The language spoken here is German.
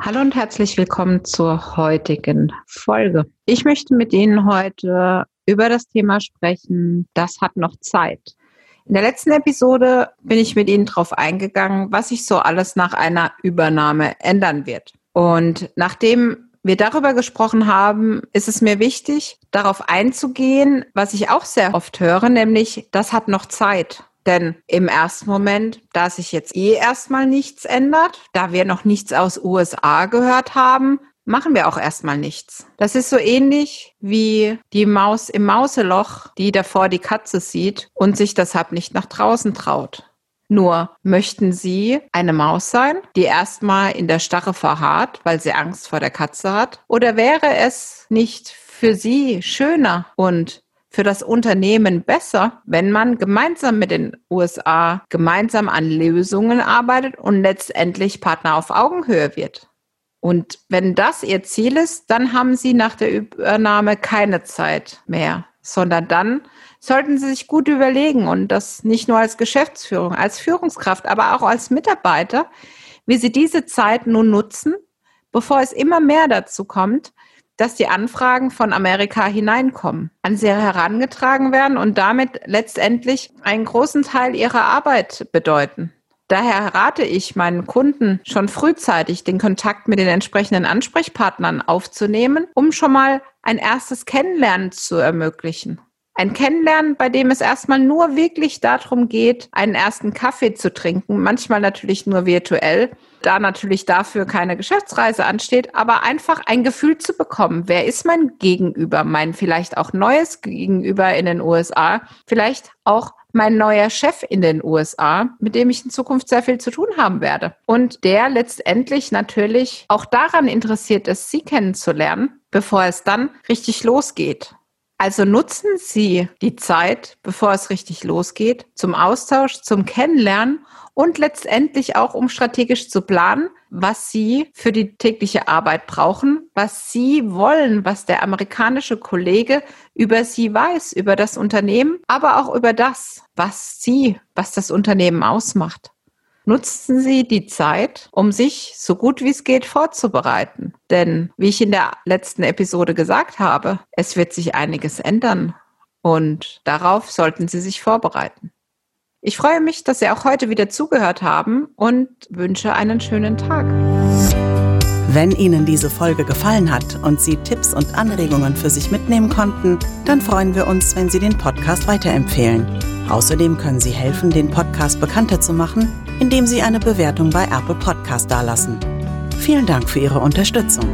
Hallo und herzlich willkommen zur heutigen Folge. Ich möchte mit Ihnen heute über das Thema sprechen, das hat noch Zeit. In der letzten Episode bin ich mit Ihnen darauf eingegangen, was sich so alles nach einer Übernahme ändern wird. Und nachdem wir darüber gesprochen haben, ist es mir wichtig, darauf einzugehen, was ich auch sehr oft höre, nämlich, das hat noch Zeit. Denn im ersten Moment, da sich jetzt eh erstmal nichts ändert, da wir noch nichts aus USA gehört haben, machen wir auch erstmal nichts. Das ist so ähnlich wie die Maus im Mauseloch, die davor die Katze sieht und sich deshalb nicht nach draußen traut. Nur möchten Sie eine Maus sein, die erstmal in der Starre verharrt, weil sie Angst vor der Katze hat? Oder wäre es nicht für Sie schöner und für das Unternehmen besser, wenn man gemeinsam mit den USA gemeinsam an Lösungen arbeitet und letztendlich Partner auf Augenhöhe wird. Und wenn das Ihr Ziel ist, dann haben Sie nach der Übernahme keine Zeit mehr, sondern dann sollten Sie sich gut überlegen und das nicht nur als Geschäftsführung, als Führungskraft, aber auch als Mitarbeiter, wie Sie diese Zeit nun nutzen, bevor es immer mehr dazu kommt, dass die Anfragen von Amerika hineinkommen, an sie herangetragen werden und damit letztendlich einen großen Teil ihrer Arbeit bedeuten. Daher rate ich meinen Kunden schon frühzeitig den Kontakt mit den entsprechenden Ansprechpartnern aufzunehmen, um schon mal ein erstes Kennenlernen zu ermöglichen. Ein Kennenlernen, bei dem es erstmal nur wirklich darum geht, einen ersten Kaffee zu trinken, manchmal natürlich nur virtuell, da natürlich dafür keine Geschäftsreise ansteht, aber einfach ein Gefühl zu bekommen, wer ist mein Gegenüber, mein vielleicht auch neues Gegenüber in den USA, vielleicht auch mein neuer Chef in den USA, mit dem ich in Zukunft sehr viel zu tun haben werde. Und der letztendlich natürlich auch daran interessiert ist, Sie kennenzulernen, bevor es dann richtig losgeht. Also nutzen Sie die Zeit, bevor es richtig losgeht, zum Austausch, zum Kennenlernen und letztendlich auch, um strategisch zu planen, was Sie für die tägliche Arbeit brauchen, was Sie wollen, was der amerikanische Kollege über Sie weiß, über das Unternehmen, aber auch über das, was Sie, was das Unternehmen ausmacht. Nutzen Sie die Zeit, um sich so gut wie es geht vorzubereiten. Denn, wie ich in der letzten Episode gesagt habe, es wird sich einiges ändern und darauf sollten Sie sich vorbereiten. Ich freue mich, dass Sie auch heute wieder zugehört haben und wünsche einen schönen Tag. Wenn Ihnen diese Folge gefallen hat und Sie Tipps und Anregungen für sich mitnehmen konnten, dann freuen wir uns, wenn Sie den Podcast weiterempfehlen. Außerdem können Sie helfen, den Podcast bekannter zu machen indem Sie eine Bewertung bei Apple Podcast dalassen. Vielen Dank für Ihre Unterstützung.